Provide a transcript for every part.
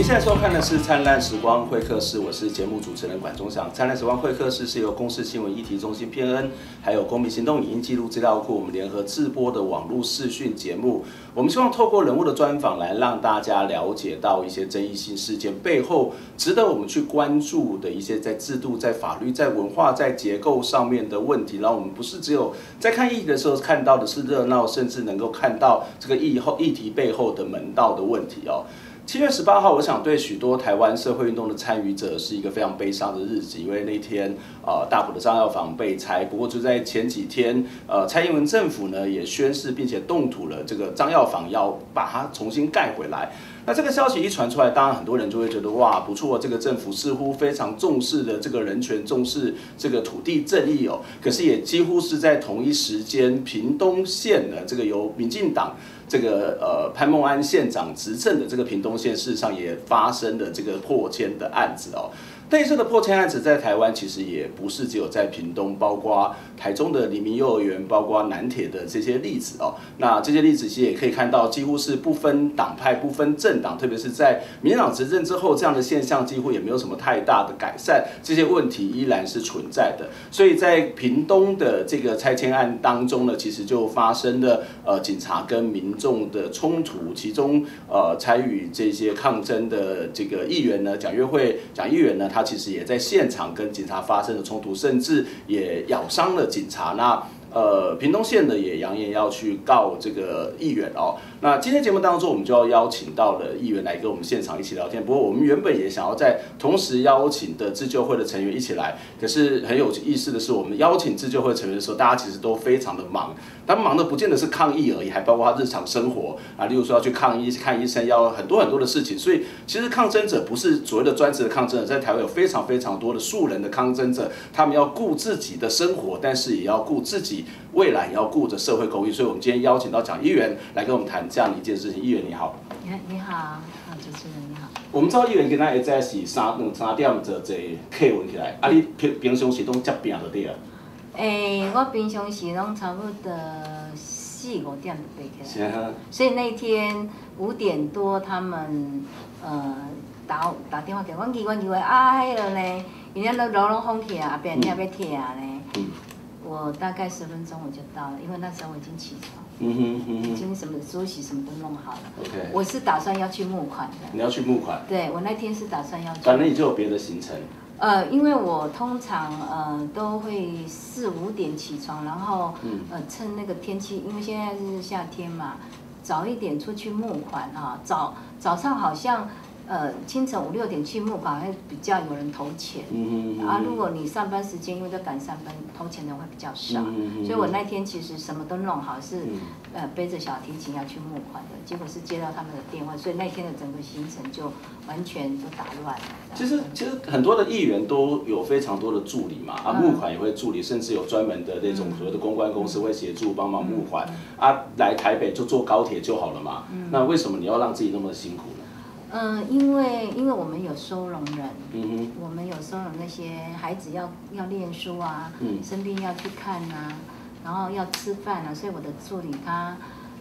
您现在收看的是《灿烂时光会客室》，我是节目主持人管中祥。《灿烂时光会客室》是由公视新闻议题中心偏恩，还有公民行动影音记录资料库我们联合制播的网络视讯节目。我们希望透过人物的专访来让大家了解到一些争议性事件背后值得我们去关注的一些在制度、在法律、在文化、在结构上面的问题。然后我们不是只有在看议题的时候看到的是热闹，甚至能够看到这个议后议题背后的门道的问题哦。七月十八号，我想对许多台湾社会运动的参与者是一个非常悲伤的日子，因为那天呃大埔的张药房被拆。不过就在前几天，呃蔡英文政府呢也宣誓并且动土了这个张药房，要把它重新盖回来。那这个消息一传出来，当然很多人就会觉得哇不错，这个政府似乎非常重视的这个人权，重视这个土地正义哦。可是也几乎是在同一时间，屏东县呢这个由民进党。这个呃潘孟安县长执政的这个屏东县，事实上也发生了这个破迁的案子哦。类似的破迁案子在台湾其实也不是只有在屏东，包括台中的黎明幼儿园，包括南铁的这些例子哦。那这些例子其实也可以看到，几乎是不分党派、不分政党，特别是在民进党执政之后，这样的现象几乎也没有什么太大的改善，这些问题依然是存在的。所以在屏东的这个拆迁案当中呢，其实就发生了呃警察跟民众的冲突，其中呃参与这些抗争的这个议员呢，蒋月惠蒋议员呢，他。他其实也在现场跟警察发生了冲突，甚至也咬伤了警察。那呃，屏东县呢也扬言要去告这个议员哦。那今天节目当中，我们就要邀请到了议员来跟我们现场一起聊天。不过我们原本也想要在同时邀请的自救会的成员一起来，可是很有意思的是，我们邀请自救会成员的时候，大家其实都非常的忙。他们忙的不见得是抗议而已，还包括他日常生活啊，例如说要去抗议、看医生，要很多很多的事情。所以其实抗争者不是所谓的专职的抗争者，在台湾有非常非常多的素人的抗争者，他们要顾自己的生活，但是也要顾自己未来，也要顾着社会公益。所以我们今天邀请到蒋议员来跟我们谈这样一件事情。议员你好，你好，你好，主持人你好。我们知道议员今仔日在是三两三点做这客运起来，啊，你平平常时拢接病就对了。诶、欸，我平常时拢差不多四五点就爬起来，啊、所以那天五点多他们呃打打电话给我，我以为以为啊，迄个呢，人家都楼拢封起啊，别人要贴啊呢。嗯、我大概十分钟我就到了，因为那时候我已经起床，嗯哼嗯哼，已经什么梳洗什么都弄好了。OK，我是打算要去募款的。你要去募款？对，我那天是打算要去。反正你就有别的行程。呃，因为我通常呃都会四五点起床，然后呃趁那个天气，因为现在是夏天嘛，早一点出去募款啊。早早上好像呃清晨五六点去募款会比较有人投钱，嗯嗯啊，如果你上班时间因为都赶上班，投钱的会比较少，嗯，所以我那天其实什么都弄好是。呃，背着小提琴要去募款的，结果是接到他们的电话，所以那天的整个行程就完全都打乱了。其实，其实很多的议员都有非常多的助理嘛，啊，募款也会助理，甚至有专门的那种所谓的公关公司会协助帮忙募款。啊，来台北就坐高铁就好了嘛。那为什么你要让自己那么辛苦呢？嗯，因为因为我们有收容人，嗯，我们有收容那些孩子要要念书啊，嗯，生病要去看啊。然后要吃饭啊，所以我的助理他，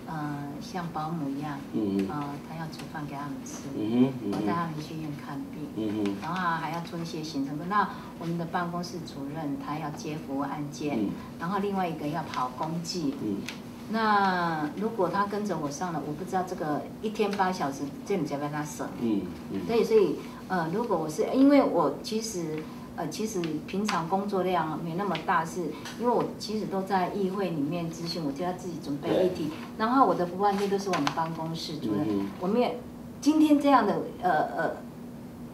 呃，像保姆一样，嗯呃，他要煮饭给他们吃，嗯嗯，然后带他们去医院看病，嗯，然后还要做一些行政。那我们的办公室主任他要接服务案件，嗯，然后另外一个要跑公祭，嗯，那如果他跟着我上了，我不知道这个一天八小时这你要不要他省？嗯嗯，所以所以呃，如果我是因为我其实。呃，其实平常工作量没那么大，是因为我其实都在议会里面咨询，我就要自己准备议题，然后我的服务案件都是我们办公室主任，嗯、我们也今天这样的呃呃。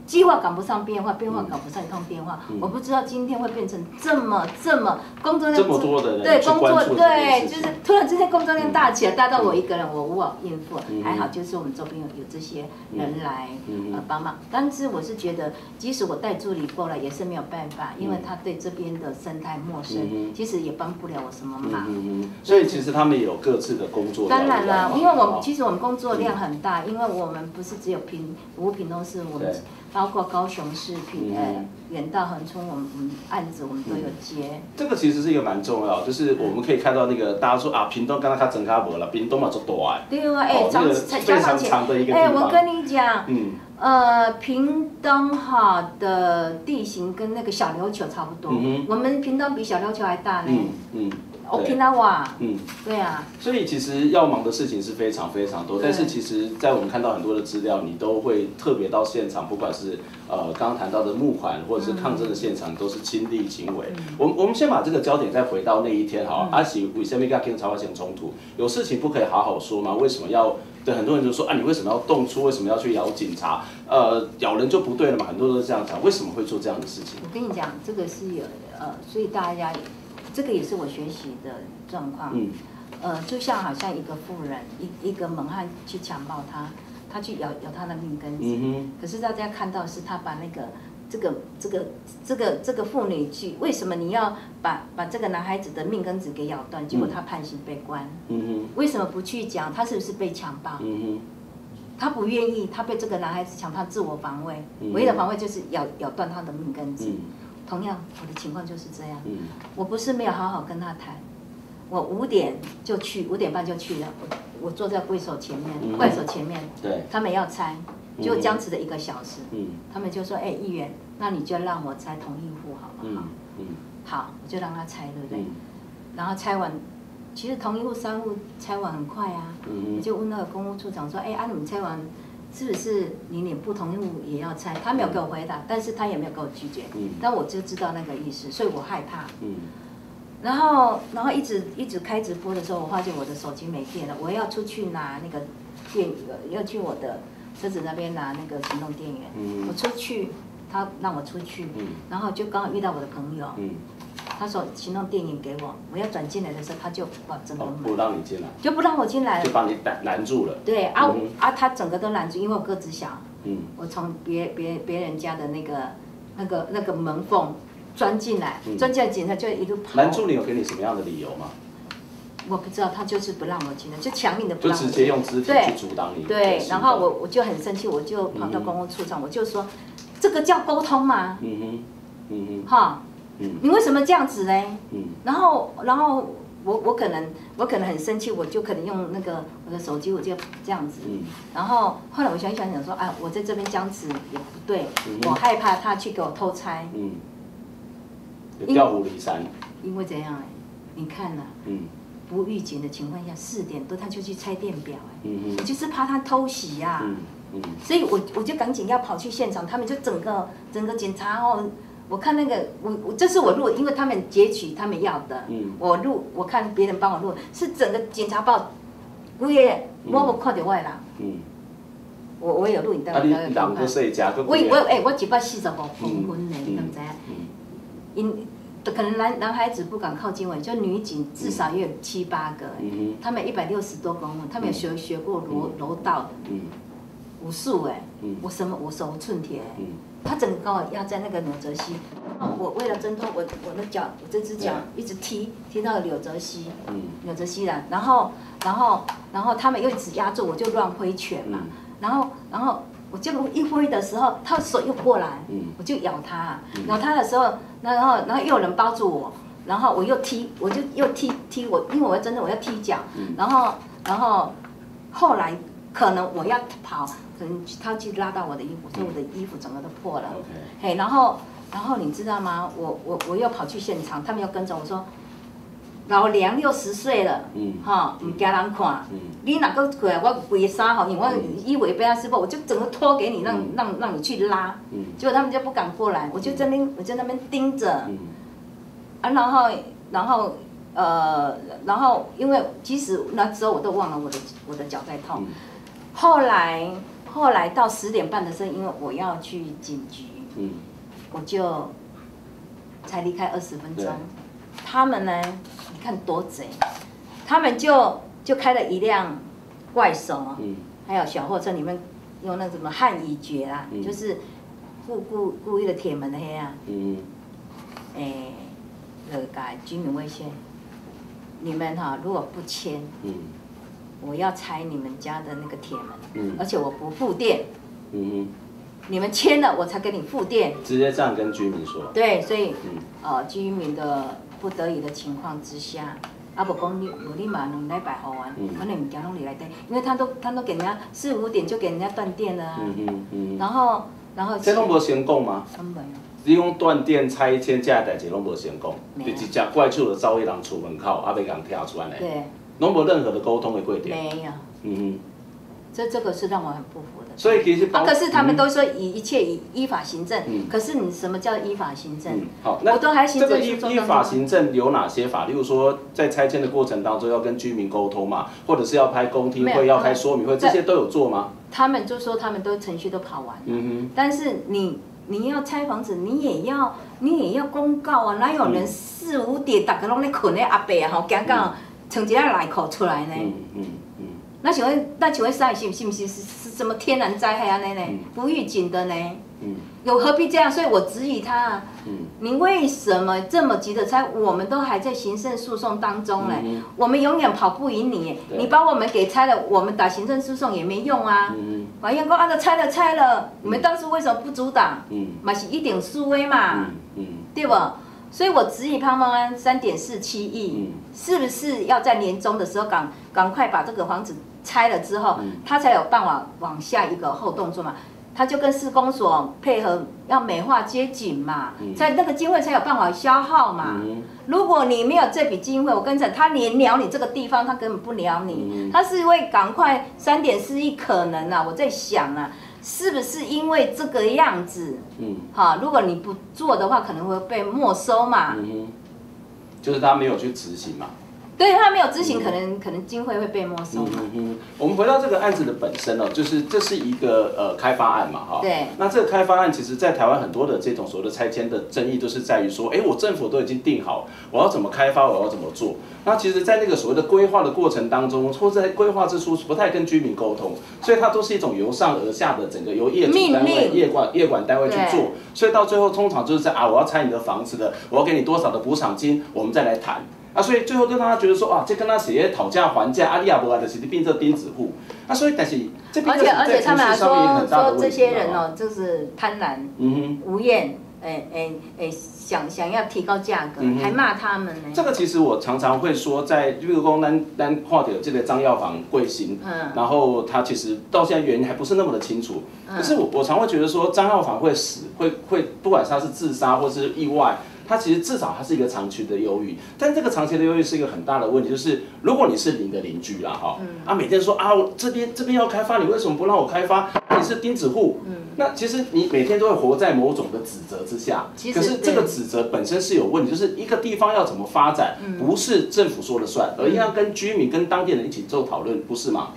计划赶不上变化，变化赶不上一通变化。嗯、我不知道今天会变成这么这么工作量这么多的人对工作对，就是突然之间工作量大起来，大到我一个人我无法应付。嗯、还好就是我们周边有有这些人来、嗯、呃帮忙。但是我是觉得，即使我带助理过来也是没有办法，因为他对这边的生态陌生，嗯、其实也帮不了我什么忙。嗯嗯、所以其实他们也有各自的工作。当然了，因为我们其实我们工作量很大，因为我们不是只有屏服务屏东市我们。包括高雄市平呃远到恒春，我们我们案子我们都有接。这个其实是一个蛮重要，就是我们可以看到那个大家说啊，屏东刚刚它整卡没了，屏东嘛做大对啊，哎，长非常长的一个。哎，我跟你讲，嗯，呃，屏东哈的地形跟那个小琉球差不多，嗯，我们屏东比小琉球还大呢。嗯嗯。Okinawa，嗯，对啊，所以其实要忙的事情是非常非常多，但是其实，在我们看到很多的资料，你都会特别到现场，不管是呃刚刚谈到的募款或者是抗争的现场，都是亲力亲为。我们我们先把这个焦点再回到那一天哈，阿喜为什么要跟朝鲜冲突？有事情不可以好好说吗？为什么要？对很多人就说啊，你为什么要动粗？为什么要去咬警察？呃，咬人就不对了嘛？很多人都是这样讲，为什么会做这样的事情？我跟你讲，这个是有呃，所以大家。这个也是我学习的状况，嗯，呃，就像好像一个妇人，一一个猛汉去强暴他，他去咬咬他的命根子，嗯，可是大家看到是他把那个这个这个这个这个妇女去，为什么你要把把这个男孩子的命根子给咬断？结果他判刑被关，为什么不去讲他是不是被强暴？他不愿意，他被这个男孩子强暴，自我防卫，唯一的防卫就是咬咬断他的命根子。嗯同样，我的情况就是这样。嗯，我不是没有好好跟他谈，我五点就去，五点半就去了。我我坐在柜手前面，怪手前面，对，他们要拆，就僵持了一个小时。嗯，他们就说：“哎，议员，那你就让我拆同一户好不好？”嗯，好，我就让他拆，对不对？然后拆完，其实同一户三户拆完很快啊。嗯，我就问那个公务处长说：“哎，啊，你们拆完？”是不是你连不同意也要拆？他没有给我回答，但是他也没有给我拒绝。嗯。但我就知道那个意思，所以我害怕。嗯。然后，然后一直一直开直播的时候，我发现我的手机没电了，我要出去拿那个电，要去我的车子那边拿那个行动电源。嗯。我出去，他让我出去。嗯。然后就刚好遇到我的朋友。嗯。他说请弄电影给我，我要转进来的时候，他就把整个门不让你进来，就不让我进来，就把你拦拦住了。对啊啊，他整个都拦住，因为我个子小。嗯。我从别别别人家的那个那个那个门缝钻进来，钻进来警察就一路跑。拦住你有给你什么样的理由吗？我不知道，他就是不让我进来，就强硬的不让。就直接用肢体去阻挡你。对，然后我我就很生气，我就跑到公共处长，我就说，这个叫沟通吗？嗯哼，嗯哼，哈。你为什么这样子呢？嗯，然后，然后我我可能我可能很生气，我就可能用那个我的手机，我就这样子。嗯，然后后来我想想想说，啊，我在这边僵持也不对，我害怕他去给我偷拆。嗯，调虎离山。因为怎样？你看呐，嗯，不预警的情况下，四点多他就去拆电表，哎，嗯嗯，就是怕他偷袭呀，嗯嗯，所以我我就赶紧要跑去现场，他们就整个整个检查哦。我看那个，我我这是我录，因为他们截取他们要的，嗯、我录，我看别人帮我录，是整个检察报，我也我我看到我啦，嗯、我我有录影带，我我哎，我一百四十五公分呢，你知唔知？因可能男男孩子不敢靠近我，就女警至少也有七八个，嗯嗯、他们一百六十多公分，他们有学学过柔柔道的，武术哎，我什么我手无寸铁。他整个压在那个纽泽西，然后我为了挣脱我我的脚，我这只脚一直踢踢到柳泽西，柳泽西了，然后然后然后他们又一直压住我，就乱挥拳嘛，然后然后我就一挥的时候，他的手又过来，我就咬他，咬他的时候，那然后然后又有人包住我，然后我又踢，我就又踢踢我，因为我要真的我要踢脚，然后然后后来可能我要跑。可能，他去拉到我的衣服，所以我的衣服整个都破了。嘿 Okay.，然后，然后你知道吗？我我我又跑去现场，他们又跟着我说，老娘六十岁了，嗯，哈，唔惊人看，嗯，你哪个过来，我跪三吼，因为我衣服也被他撕破，我就整个脱给你，让让让你去拉，嗯，结果他们就不敢过来，我就在那边，我在那边盯着，嗯，啊，然后，然后，呃，然后因为其实那时候我都忘了我的我的脚在痛，后来。后来到十点半的时候，因为我要去警局，嗯，我就才离开二十分钟。他们呢，你看多贼，他们就就开了一辆怪手，嗯，还有小货车里面用那什么汉语绝啊，嗯、就是故故故意的铁门的黑啊，嗯，哎，那个居民危险，你们哈如果不签，嗯。我要拆你们家的那个铁门，嗯、而且我不付电，嗯、你们签了我才给你付电。直接这样跟居民说。对，所以，嗯、呃，居民的不得已的情况之下，阿伯公你我立马能来百好玩，可能唔讲拢你来对，因为他都他都给人家四五点就给人家断电了啊。嗯嗯嗯。然后然后。这拢无先讲吗？没有。你讲断电拆迁这代志拢无先讲，就直接怪出了招一人出门口，阿伯人跳出来的。对。拢无任何的沟通的规定。没有。嗯哼。这这个是让我很不服的。所以其实，啊，可是他们都说以一切以依法行政。嗯。可是你什么叫依法行政？嗯。好，那这个依依法行政有哪些法？例如说，在拆迁的过程当中要跟居民沟通嘛，或者是要开公听会、要开说明会，这些都有做吗？他们就说他们都程序都跑完了。嗯哼。但是你你要拆房子，你也要你也要公告啊！哪有人四五点大家拢在困的阿伯啊？吼，刚刚从这样来口出来呢？嗯嗯。那请问，那请问是信信不信是是什么天然灾害啊？那呢？不预警的呢？嗯，有何必这样？所以我质疑他。嗯，你为什么这么急着拆？我们都还在行政诉讼当中呢。嗯，我们永远跑不赢你。你把我们给拆了，我们打行政诉讼也没用啊。嗯，法院说啊，都拆了拆了，你们当初为什么不阻挡？嗯，嘛是一点示威嘛。嗯，对不？所以我质疑潘孟安三点四七亿，是不是要在年终的时候赶赶快把这个房子？拆了之后，他才有办法往下一个后动作嘛？他就跟施工所配合，要美化街景嘛，在那个经费才有办法消耗嘛。如果你没有这笔经费，我跟你讲，他连鸟你这个地方，他根本不鸟你。他是会赶快三点四亿可能啊，我在想啊，是不是因为这个样子？嗯，好，如果你不做的话，可能会被没收嘛。嗯哼，就是他没有去执行嘛。对他没有执行，可能可能经费会被没收。嗯嗯哼。我们回到这个案子的本身哦，就是这是一个呃开发案嘛，哈。对。那这个开发案，其实在台湾很多的这种所谓的拆迁的争议，都是在于说，哎，我政府都已经定好，我要怎么开发，我要怎么做。那其实，在那个所谓的规划的过程当中，或者在规划之初，不太跟居民沟通，所以它都是一种由上而下的整个由业主单位、业管业管单位去做。所以到最后，通常就是在啊，我要拆你的房子的，我要给你多少的补偿金，我们再来谈。啊，所以最后就让他觉得说，啊，这跟他写讨价还价，阿里亚伯啊的是变成钉子户。啊，所以但是这边而且而且他们还说说这些人哦，就是贪婪、嗯哼、无厌，哎哎哎，想想要提高价格，嗯、还骂他们呢。这个其实我常常会说，在比如说咱咱看到这个张药房贵姓，嗯，然后他其实到现在原因还不是那么的清楚。嗯、可是我我常会觉得说，张药房会死，会会不管他是自杀或是意外。它其实至少它是一个长期的忧郁，但这个长期的忧郁是一个很大的问题，就是如果你是你的邻居啦，哈，啊，每天说啊，我这边这边要开发，你为什么不让我开发？你是钉子户，嗯，那其实你每天都会活在某种的指责之下。其实，可是这个指责本身是有问题，就是一个地方要怎么发展，不是政府说了算，而应该跟居民跟当地人一起做讨论，不是吗？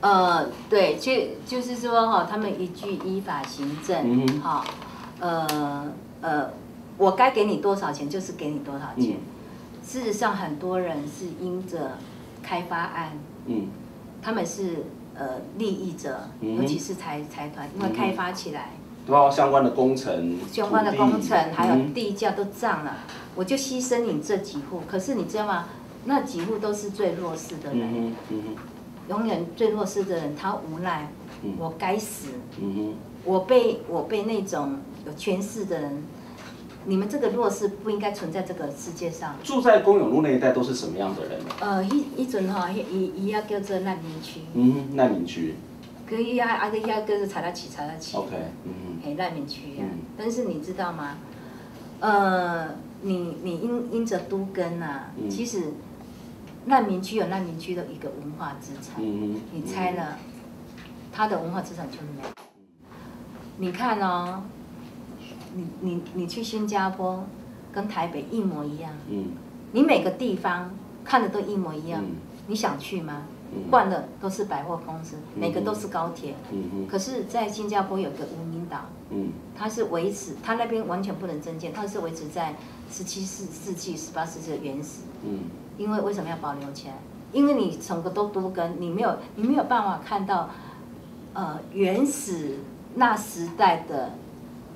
呃，对，就就是说哈，他们一句依法行政，嗯，好，呃呃。我该给你多少钱就是给你多少钱。嗯、事实上，很多人是因着开发案，嗯，他们是呃利益者，嗯、尤其是财财团，因为开发起来，包括相关的工程，相关的工程还有地价都涨了，嗯、我就牺牲你这几户。可是你知道吗？那几户都是最弱势的人，永远最弱势的人，他无奈，嗯、我该死，嗯、我被我被那种有权势的人。你们这个弱势不应该存在这个世界上。住在公有路那一带都是什么样的人？呃，一一阵哈，伊伊要叫做难民区。嗯，难民区。可以啊，啊个要叫做查拉奇，查拉奇。OK，嗯嗯。难民区啊，但是你知道吗？呃，你你因因着都更呐，其实难民区有难民区的一个文化资产。嗯，你拆了，他的文化资产就没有。你看哦。你你你去新加坡，跟台北一模一样。嗯。你每个地方看的都一模一样。嗯。你想去吗？嗯。换的都是百货公司，每个都是高铁。嗯嗯。可是，在新加坡有个无名岛。嗯。它是维持，它那边完全不能增建，它是维持在十七世世纪、十八世纪的原始。嗯。因为为什么要保留起来？因为你整个都都跟，你没有你没有办法看到，呃，原始那时代的。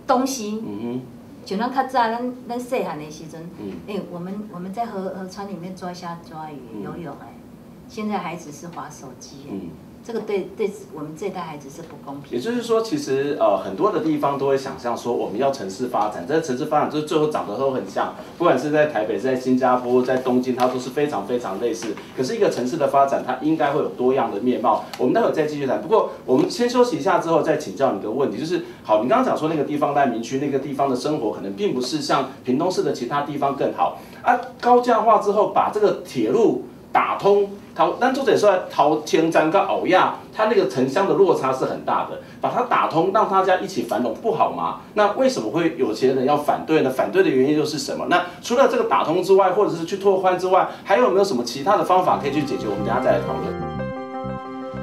东西，嗯哼，就让他在咱咱细汉的时阵，嗯，哎，我们我们在河河川里面抓虾抓鱼游泳，哎，现在孩子是划手机，嗯，这个对对我们这一代孩子是不公平。也就是说，其实呃很多的地方都会想象说，我们要城市发展，这城市发展就是最后长得都很像，不管是在台北、在新加坡、在东京，它都是非常非常类似。可是一个城市的发展，它应该会有多样的面貌。我们待会再继续谈。不过我们先休息一下之后，再请教你一个问题，就是好，你刚刚讲说那个地方在民区，那个地方的生活可能并不是像屏东市的其他地方更好啊。高架化之后，把这个铁路打通。陶，但作者说，陶千章跟欧亚，它那个城乡的落差是很大的，把它打通，让大家一起繁荣，不好吗？那为什么会有些人要反对呢？反对的原因又是什么？那除了这个打通之外，或者是去拓宽之外，还有没有什么其他的方法可以去解决？我们等下再来讨论。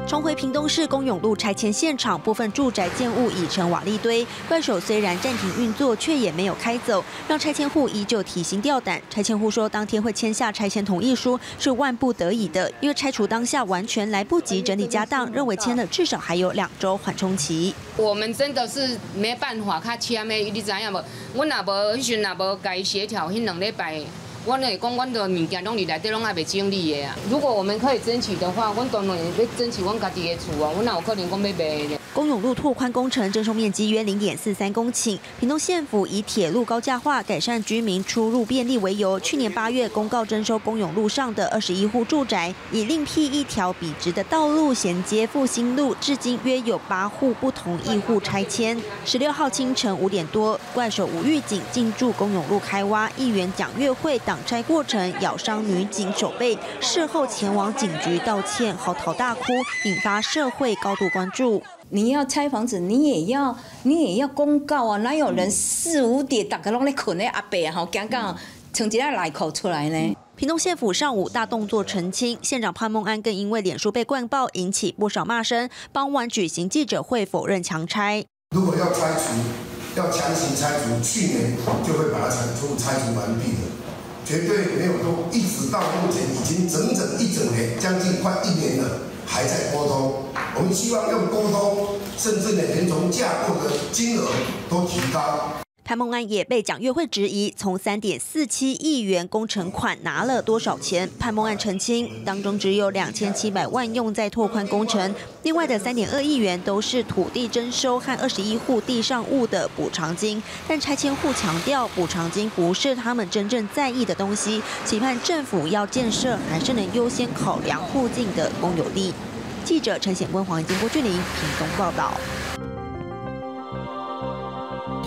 重回屏东市公勇路拆迁现场，部分住宅建物已成瓦砾堆。怪手虽然暂停运作，却也没有开走，让拆迁户依旧提心吊胆。拆迁户说，当天会签下拆迁同意书是万不得已的，因为拆除当下完全来不及整理家当，认为签了至少还有两周缓冲期。我们真的是没办法，他签的，你知影无？我那无迄阵若无该协调，迄两礼拜。我呢讲，阮的物件拢伫内底拢啊未整理的啊。如果我们可以争取的话，阮当然要争取阮家己的厝啊。阮哪有可能讲要卖的？公勇路拓宽工程征收面积约零点四三公顷，屏东县府以铁路高架化改善居民出入便利为由，去年八月公告征收公勇路上的二十一户住宅，以另辟一条笔直的道路衔接复兴路，至今约有八户不同意户拆迁。十六号清晨五点多，怪手吴玉警进驻公勇路开挖，议员蒋月惠挡拆过程咬伤女警手背，事后前往警局道歉，嚎啕大哭，引发社会高度关注。你要拆房子，你也要你也要公告啊！哪有人四五点大家拢在困咧阿伯啊？好刚刚从这来口出来呢？屏东县府上午大动作澄清，县长潘孟安更因为脸书被灌爆引起不少骂声，傍晚举行记者会否认强拆。如果要拆除，要强行拆除，去年就会把它拆除拆除完毕了。绝对没有动，一直到目前已经整整一整年，将近快一年了，还在沟通。希望用沟通，甚至连从架构的金额都提高。潘孟安也被蒋月惠质疑，从三点四七亿元工程款拿了多少钱？潘孟安澄清，当中只有两千七百万用在拓宽工程，另外的三点二亿元都是土地征收和二十一户地上物的补偿金。但拆迁户强调，补偿金不是他们真正在意的东西，期盼政府要建设，还是能优先考量附近的公有地。记者陈显坤、黄一金、郭俊霖，屏东报道。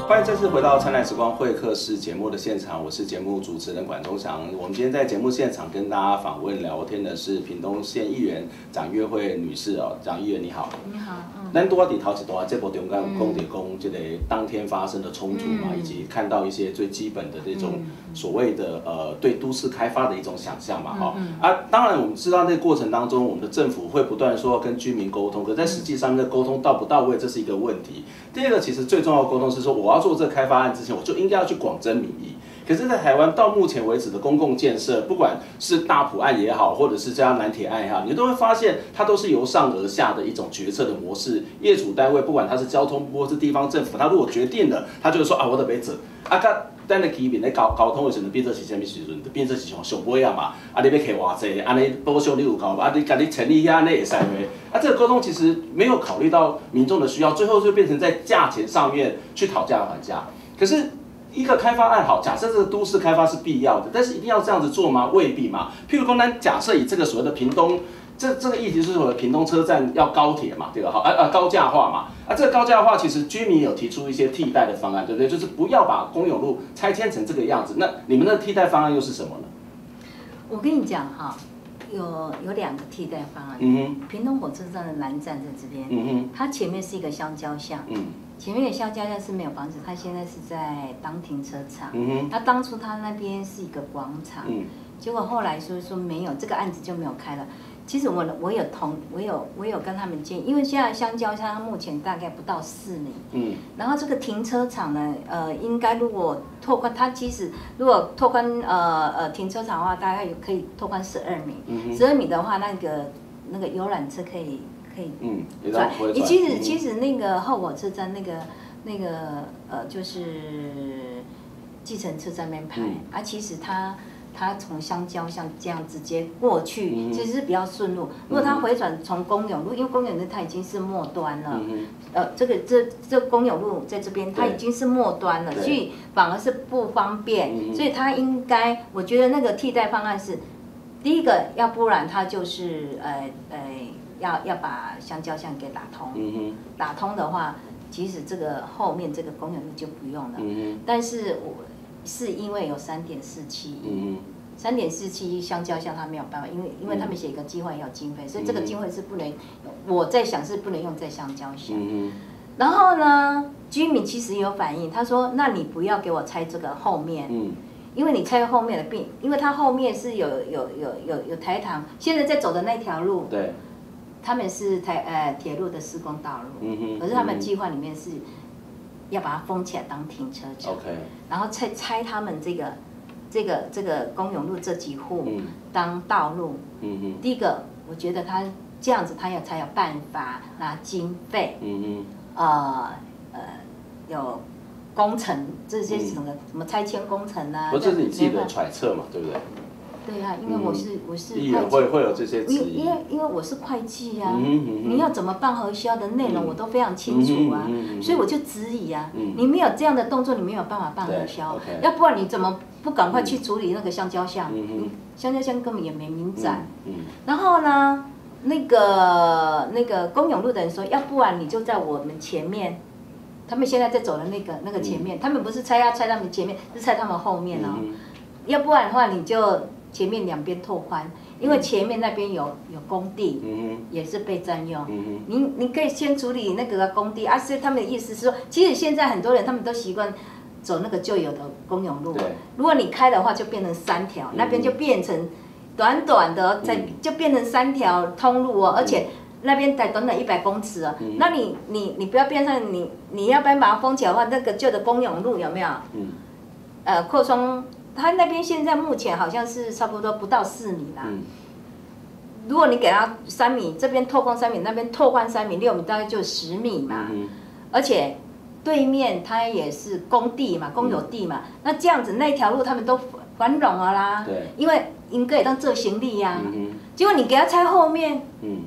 欢迎再次回到《灿烂时光会客室》节目的现场，我是节目主持人管中祥。我们今天在节目现场跟大家访问聊天的是屏东县议员蒋月惠女士哦，蒋议员你好。你好，嗯。咱多底陶子多啊，这波中间公地公这个当天发生的冲突嘛，以及看到一些最基本的这种所谓的呃对都市开发的一种想象嘛，哈啊，当然我们知道那个过程当中，我们的政府会不断说跟居民沟通，可在实际上的沟通到不到位，这是一个问题。第二个，其实最重要的沟通是说，我要做这个开发案之前，我就应该要去广征民意。可是，在台湾到目前为止的公共建设，不管是大埔案也好，或者是这样南铁案也好，你都会发现，它都是由上而下的一种决策的模式。业主单位，不管它是交通或是地方政府，他如果决定了，他就是说啊，我的杯子啊，他等你起面咧交交通的时候，变做是什么时阵？变做是像上尾啊嘛，啊，你要开偌济，安尼保险你有交，啊，你家己成立遐那也塞没？啊，这个沟通其实没有考虑到民众的需要，最后就变成在价钱上面去讨价还价。可是，一个开发案好，假设这个都市开发是必要的，但是一定要这样子做吗？未必嘛。譬如说，咱假设以这个所谓的屏东，这这个议题是所谓的屏东车站要高铁嘛，对吧？好，啊啊，高架化嘛。啊，这个高架化其实居民有提出一些替代的方案，对不对？就是不要把公有路拆迁成这个样子。那你们的替代方案又是什么呢？我跟你讲哈。有有两个替代方案。嗯哼。屏东火车站的南站在这边。嗯哼。它前面是一个香蕉巷。嗯。前面的香蕉巷是没有房子，它现在是在当停车场。嗯哼。它当初它那边是一个广场。嗯。结果后来说说没有，这个案子就没有开了。其实我我有同我有我有跟他们建议，因为现在香蕉它目前大概不到四米，嗯，然后这个停车场呢，呃，应该如果拓宽，它其实如果拓宽呃呃停车场的话，大概有可以拓宽十二米，十二米的话，那个那个游览车可以可以嗯转，你其实其实那个后火车站那个那个呃就是计程车在那边排，啊，其实它。他从香蕉巷这样直接过去，嗯、其实是比较顺路。如果他回转从公有路，因为公有路它已经是末端了，嗯、呃，这个这这公有路在这边，它已经是末端了，所以反而是不方便。所以他应该，我觉得那个替代方案是，第一个，要不然他就是呃呃，要要把香蕉巷给打通。嗯、打通的话，其实这个后面这个公有路就不用了。嗯、但是我。是因为有三点四七亿，三点四七亿香蕉巷他没有办法，因为因为他们写一个计划要经费，所以这个经费是不能，我在想是不能用在香蕉巷。然后呢，居民其实有反应，他说：“那你不要给我拆这个后面，因为你拆后面的病，因为它后面是有有有有有台糖，现在在走的那条路，对，他们是台呃铁路的施工道路，可是他们计划里面是。”要把它封起来当停车场.然后拆拆他们这个这个这个公永路这几户当道路。嗯嗯。第一个，我觉得他这样子，他要才有办法拿经费。嗯嗯。呃呃，有工程这些什么什么拆迁工程啊？不是你自己的揣测嘛，对不对？对呀、啊，因为我是、嗯、我是会会有这些因为因为因为我是会计呀、啊，嗯嗯、你要怎么办核销的内容我都非常清楚啊，所以我就质疑啊，嗯、你没有这样的动作，你没有办法办核销，okay、要不然你怎么不赶快去处理那个香蕉箱？香蕉箱根本也没明展。然后呢，那个那个公勇路的人说，要不然你就在我们前面，他们现在在走的那个那个前面，嗯、他们不是拆要拆他们前面，是拆他们后面哦，嗯、要不然的话你就。前面两边拓宽，因为前面那边有有工地，也是被占用。你你可以先处理那个工地，而且他们的意思是说，其实现在很多人他们都习惯走那个旧有的公用路。如果你开的话，就变成三条，那边就变成短短的，在就变成三条通路哦，而且那边才短短一百公尺哦。那你你你不要变成你你要不然把它封起来的话，那个旧的公勇路有没有？呃，扩充。他那边现在目前好像是差不多不到四米啦。嗯、如果你给他三米，这边拓宽三米，那边拓宽三米，六米大概就十米嘛。嗯、而且对面它也是工地嘛，公有地嘛。嗯、那这样子那条路他们都繁荣了啦。对。因为应该也当做行李呀。嗯。结果你给他拆后面。嗯。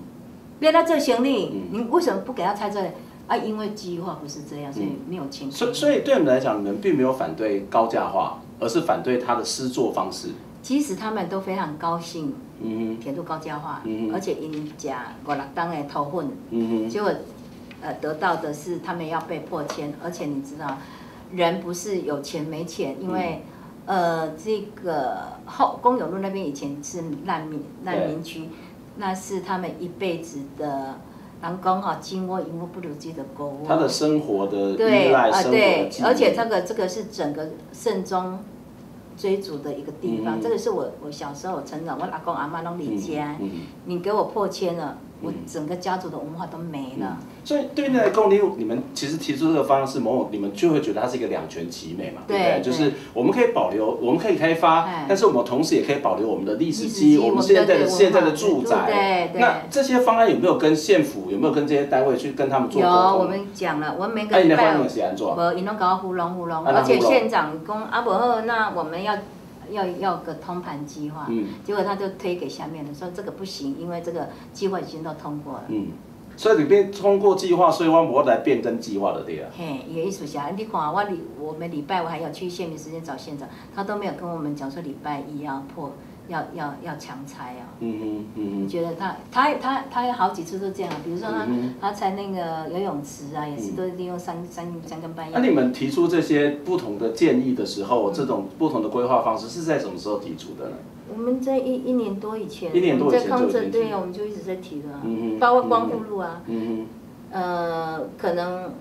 别他做行李，嗯、你为什么不给他拆这里？啊，因为计划不是这样，所以没有清楚。所以所以对我们来讲，你们并没有反对高价化。而是反对他的施作方式。其实他们都非常高兴，嗯哼，铁路高架化，嗯，而且因家我了当然头份，嗯哼，结果，呃，得到的是他们要被迫迁，而且你知道，人不是有钱没钱，因为，嗯、呃，这个后公有路那边以前是难民难民区，那是他们一辈子的，人讲哈，金窝银窝不如鸡的狗窝。他的生活的依赖，生活的对，而且这个这个是整个慎终追逐的一个地方，嗯、这个是我我小时候成长，我阿公阿妈拢离家，嗯嗯、你给我破千了。我整个家族的文化都没了，嗯、所以对面的公里，你们其实提出这个方案是某种，你们就会觉得它是一个两全其美嘛，对，对不对？就是我们可以保留，我们可以开发，但是我们同时也可以保留我们的历史记忆，我们现在的现在的住宅。对对。那这些方案有没有跟县府，有没有跟这些单位去跟他们做沟通？有，我们讲了，我们每个礼拜，我伊拢搞糊弄糊弄，而且县长讲阿伯好，那我们要。要要个通盘计划，嗯、结果他就推给下面的，说这个不行，因为这个计划已经都通过了。嗯，所以里边通过计划，所以我我来变更计划的对啊。嘿，一个意思是啊，你看我礼我们礼拜我还要去县民时间找县长，他都没有跟我们讲说礼拜一要破。要要要强拆啊！嗯嗯嗯哼，觉得他他他他有好几次都这样，比如说他、嗯、他拆那个游泳池啊，也是都利用三三三更半夜。那你们提出这些不同的建议的时候，嗯、这种不同的规划方式是在什么时候提出的呢？我们在一一年多以前，一年多以前就在对啊，我们就一直在提的、啊，嗯、包括光复路啊，嗯嗯呃，可能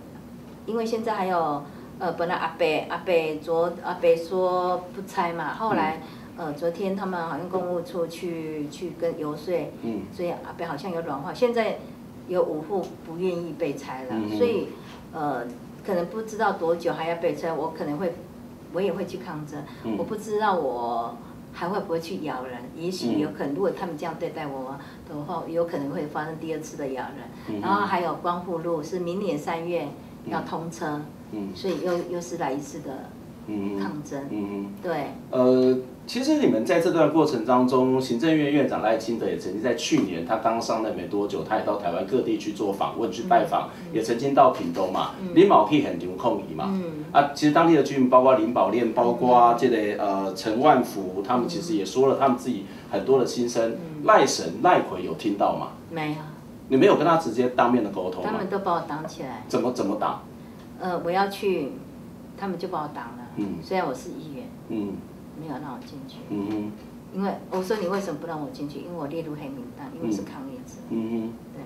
因为现在还有呃，本来阿伯阿伯昨阿伯说不拆嘛，后来。嗯呃，昨天他们好像公务处去去跟游说，嗯，所以阿北好像有软化，现在有五户不愿意被拆了，嗯、所以呃，可能不知道多久还要被拆，我可能会，我也会去抗争，嗯、我不知道我还会不会去咬人，也许有可能，如果他们这样对待我的话，有可能会发生第二次的咬人，嗯、然后还有光复路是明年三月要通车，嗯，所以又又是来一次的抗争，嗯，嗯。对，呃。其实你们在这段过程当中，行政院院长赖清德也曾经在去年他刚上任没多久，他也到台湾各地去做访问、去拜访，嗯、也曾经到屏东嘛，林宝屁很牛控仪嘛，嗯、啊，其实当地的居民，包括林宝炼，包括这个呃陈万福，他们其实也说了他们自己很多的心声。赖、嗯、神赖奎有听到吗？没有。你没有跟他直接当面的沟通吗？他们都把我挡起来。怎么怎么挡？呃，我要去，他们就把我挡了。嗯。虽然我是议员。嗯。没有让我进去，嗯哼，因为我说你为什么不让我进去？因为我列入黑名单，因为是抗议者，嗯哼，对，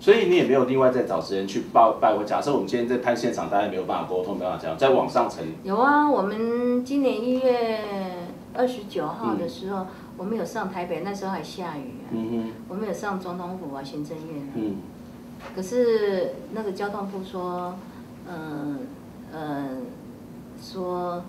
所以你也没有另外再找时间去报拜会。假设我们今天在拍现场，大家没有办法沟通，没办法讲，在网上成有啊，我们今年一月二十九号的时候，嗯、我们有上台北，那时候还下雨、啊，嗯哼，我们有上总统府啊，行政院、啊，嗯，可是那个交通部说，嗯、呃、嗯、呃，说。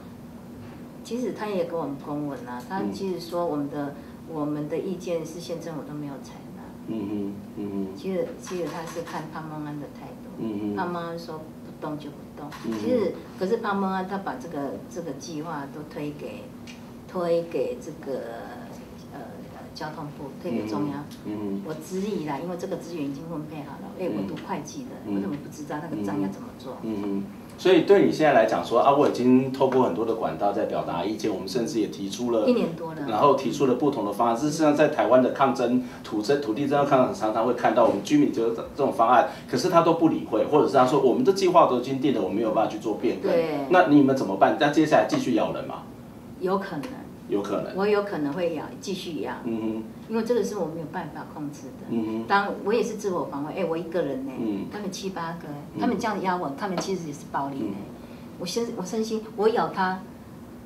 其实他也给我们公文啊，他其实说我们的、嗯、我们的意见是县政府都没有采纳。嗯哼，嗯哼。其实其实他是看潘孟安的态度。嗯哼。潘孟安说不动就不动。嗯、其实可是潘孟安他把这个这个计划都推给推给这个呃交通部，推给中央。嗯嗯。我质疑啦，因为这个资源已经分配好了。哎、嗯，我读会计的，我怎么不知道那个账要怎么做？嗯哼。所以对你现在来讲说啊，我已经透过很多的管道在表达意见，我们甚至也提出了一年多了，然后提出了不同的方案。事实上，在台湾的抗争土争土地争抗争，常常会看到我们居民就是这种方案，可是他都不理会，或者是他说我们的计划都已经定了，我们没有办法去做变更。对。那你们怎么办？那接下来继续咬人吗？有可能。有可能，我有可能会咬，继续咬，嗯哼，因为这个是我没有办法控制的，嗯哼，当我也是自我防卫，哎、欸，我一个人呢，嗯，他们七八个，他们这样压我，他们其实也是暴力呢，嗯、我身我身心我咬他，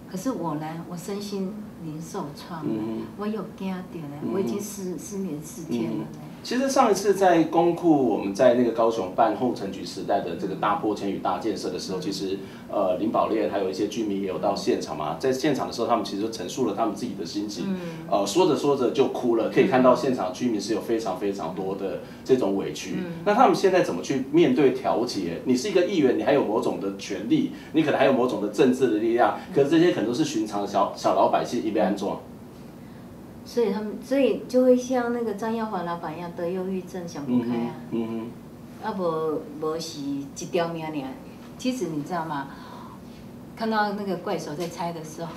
可是我呢，我身心灵受创，嗯，我有惊到呢，我已经失失眠四天了呢。嗯其实上一次在公库，我们在那个高雄办后城局时代的这个大破迁与大建设的时候，其实呃林宝烈还有一些居民也有到现场嘛，在现场的时候，他们其实就陈述了他们自己的心情，呃说着说着就哭了，可以看到现场居民是有非常非常多的这种委屈。那他们现在怎么去面对调解？你是一个议员，你还有某种的权利，你可能还有某种的政治的力量，可是这些可能都是寻常的小小老百姓，一被安装。所以他们，所以就会像那个张耀华老板一样得忧郁症，想不开啊。嗯嗯。啊不，不是一条命呢。其实你知道吗？看到那个怪手在拆的时候，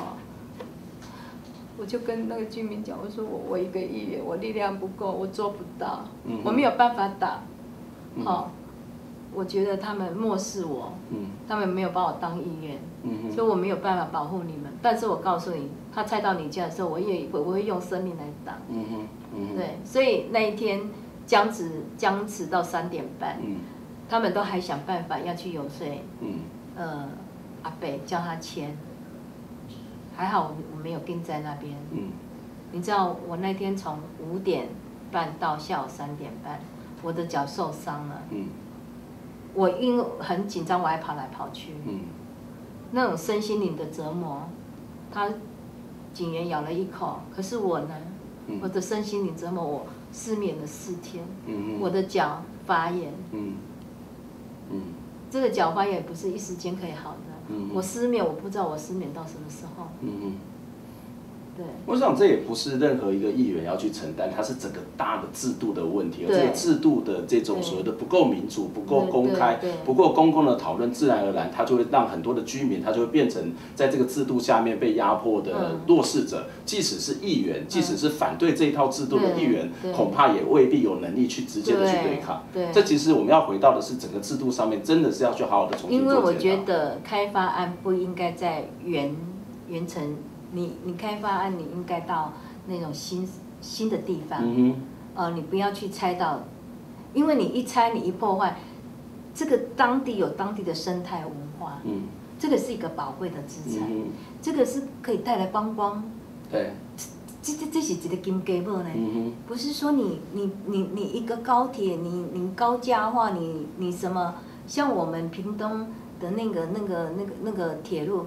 我就跟那个居民讲，我说我我一个议员，我力量不够，我做不到，嗯、我没有办法打。好、我觉得他们漠视我，嗯、他们没有把我当议员，嗯、所以我没有办法保护你们。但是我告诉你。他拆到你家的时候，我也会我会用生命来挡。嗯哼，嗯哼，对，所以那一天僵持僵持到三点半，嗯，他们都还想办法要去游说，嗯，呃，阿北叫他签，还好我没有跟在那边，嗯，你知道我那天从五点半到下午三点半，我的脚受伤了，嗯，我因为很紧张，我还跑来跑去，嗯，那种身心灵的折磨，他。警员咬了一口，可是我呢，嗯、我的身心灵折磨我，失眠了四天，我的脚发炎，嗯嗯、这个脚发炎不是一时间可以好的，嗯、我失眠，我不知道我失眠到什么时候。嗯对我想这也不是任何一个议员要去承担，它是整个大的制度的问题，而这个制度的这种所谓的不够民主、不够公开、不够公共的讨论，自然而然它就会让很多的居民，他就会变成在这个制度下面被压迫的弱势者。即使是议员，即使是反对这一套制度的议员，恐怕也未必有能力去直接的去对抗。对，这其实我们要回到的是整个制度上面，真的是要去好好的重新做。因为我觉得开发案不应该在原原城。你你开发案，你应该到那种新新的地方，嗯、哼。呃，你不要去拆到，因为你一拆，你一破坏，这个当地有当地的生态文化，嗯，这个是一个宝贵的资产，嗯、这个是可以带来观光，对，这这这是一个金鸡母呢，嗯、不是说你你你你一个高铁，你你高架化，你你什么，像我们屏东的那个那个那个那个铁路。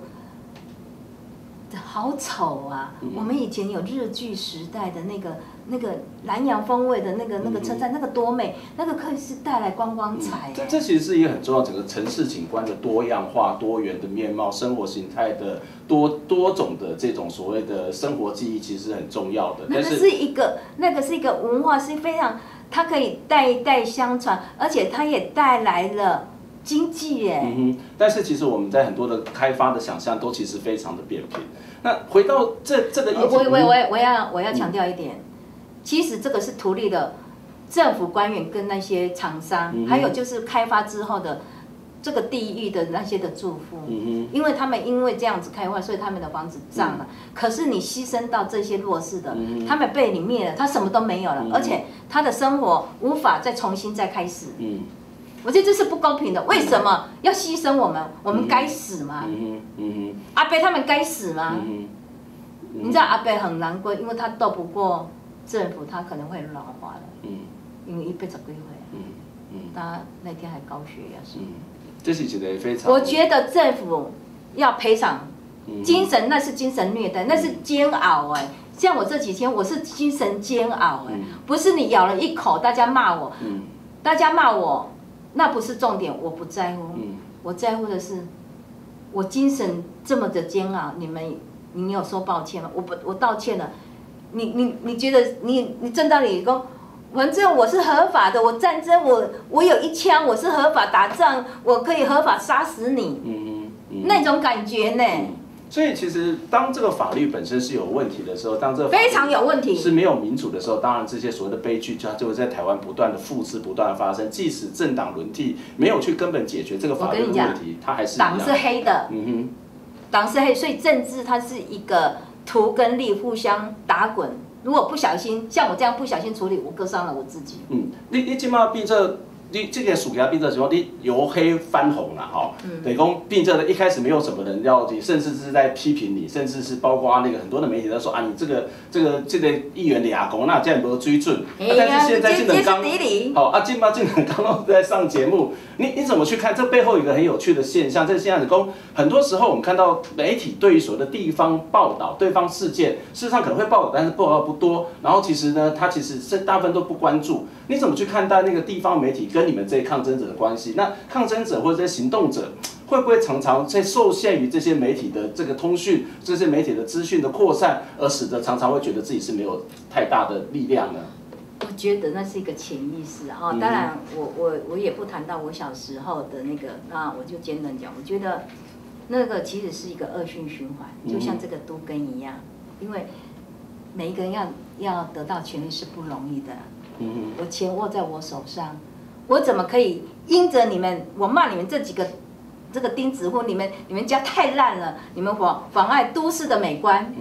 好丑啊！嗯、我们以前有日剧时代的那个那个南洋风味的那个那个车站，嗯、那个多美，那个可以是带来观光财。这、嗯、这其实是一个很重要，整个城市景观的多样化、多元的面貌、生活形态的多多种的这种所谓的生活记忆，其实是很重要的。那个是一个，那个是一个文化，是非常，它可以代代相传，而且它也带来了。经济耶，嗯哼，但是其实我们在很多的开发的想象都其实非常的扁平。那回到这这个议题，我我我我要我要强调一点，嗯、其实这个是图利的政府官员跟那些厂商，嗯、还有就是开发之后的这个地域的那些的住户，嗯哼，因为他们因为这样子开发，所以他们的房子涨了。嗯、可是你牺牲到这些弱势的，嗯、他们被你灭了，他什么都没有了，嗯、而且他的生活无法再重新再开始，嗯。我觉得这是不公平的，为什么要牺牲我们？我们该死吗？嗯嗯、阿伯他们该死吗？你知道阿伯很难过，因为他斗不过政府，他可能会老化了。嗯、因为一辈子归回。嗯嗯、他那天还高血压。嗯，这是一个非常。我觉得政府要赔偿，精神那是精神虐待，那是煎熬哎。像我这几天，我是精神煎熬哎，不是你咬了一口，大家骂我，嗯大家骂我。那不是重点，我不在乎。嗯、我在乎的是，我精神这么的煎熬，你们，你有说抱歉吗？我不，我道歉了。你你你觉得你你正道理说，反正我是合法的，我战争我我有一枪，我是合法打仗，我可以合法杀死你。嗯嗯嗯、那种感觉呢？嗯所以其实，当这个法律本身是有问题的时候，当这个非常有问题是没有民主的时候，当然这些所谓的悲剧就就会在台湾不断的复制、不断的发生。即使政党轮替没有去根本解决这个法律的问题，它还是党是黑的。嗯哼，党是黑，所以政治它是一个图跟利互相打滚。如果不小心，像我这样不小心处理，我割伤了我自己。嗯，你你起码比这。你这个暑假病症情况，你由黑翻红了哈。等于讲病症的一开始没有什么人要你，甚至是在批评你，甚至是包括那个很多的媒体都说啊，你这个这个这个议员的牙膏那这样没有追准。但是现在进能刚好啊，进吧进能刚刚在上节目，你你怎么去看这背后一个很有趣的现象？这现象是说，很多时候我们看到媒体对于所谓的地方报道、对方事件，事实上可能会报道，但是报道不多。然后其实呢，他其实是大部分都不关注。你怎么去看待那个地方媒体跟跟你们这些抗争者的关系，那抗争者或者这些行动者会不会常常在受限于这些媒体的这个通讯、这些媒体的资讯的扩散，而使得常常会觉得自己是没有太大的力量呢？我觉得那是一个潜意识啊。当然我，我我我也不谈到我小时候的那个，那我就简单讲，我觉得那个其实是一个恶性循环，就像这个都根一样，因为每一个人要要得到权利是不容易的。嗯，我钱握在我手上。我怎么可以因着你们，我骂你们这几个这个钉子户，你们你们家太烂了，你们妨妨碍都市的美观，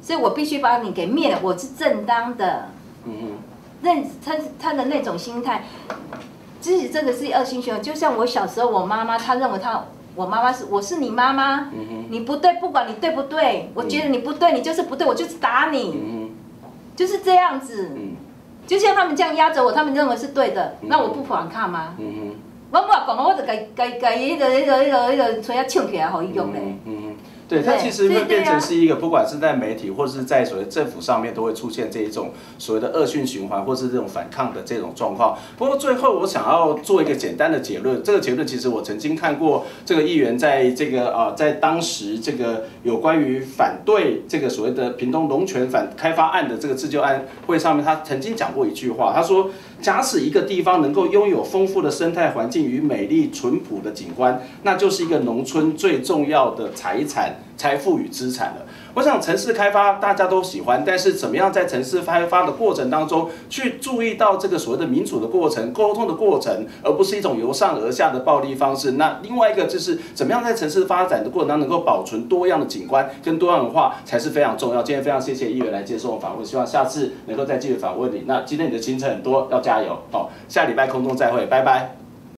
所以我必须把你给灭了，我是正当的，那他他的那种心态，自己真的是恶性循环。就像我小时候，我妈妈她认为她我妈妈是我是你妈妈，嗯，你不对，不管你对不对，我觉得你不对，你就是不对，我就是打你，嗯，就是这样子，嗯。就像他们这样压着我，他们认为是对的，那我不反抗吗？我不讲，我就该该该一个一个一个一个锤啊抢起来好用嘞。对，它其实会变成是一个，不管是在媒体或者是在所谓政府上面，都会出现这一种所谓的恶性循环，或是这种反抗的这种状况。不过最后我想要做一个简单的结论，这个结论其实我曾经看过这个议员在这个啊，在当时这个有关于反对这个所谓的屏东龙泉反开发案的这个自救案会上面，他曾经讲过一句话，他说。假使一个地方能够拥有丰富的生态环境与美丽淳朴的景观，那就是一个农村最重要的财产、财富与资产了。我想城市开发大家都喜欢，但是怎么样在城市开发的过程当中去注意到这个所谓的民主的过程、沟通的过程，而不是一种由上而下的暴力方式。那另外一个就是怎么样在城市发展的过程当中能够保存多样的景观跟多样文化，才是非常重要。今天非常谢谢议员来接受我访问，希望下次能够再继续访问你。那今天你的行程很多，要加油。好，下礼拜空中再会，拜拜。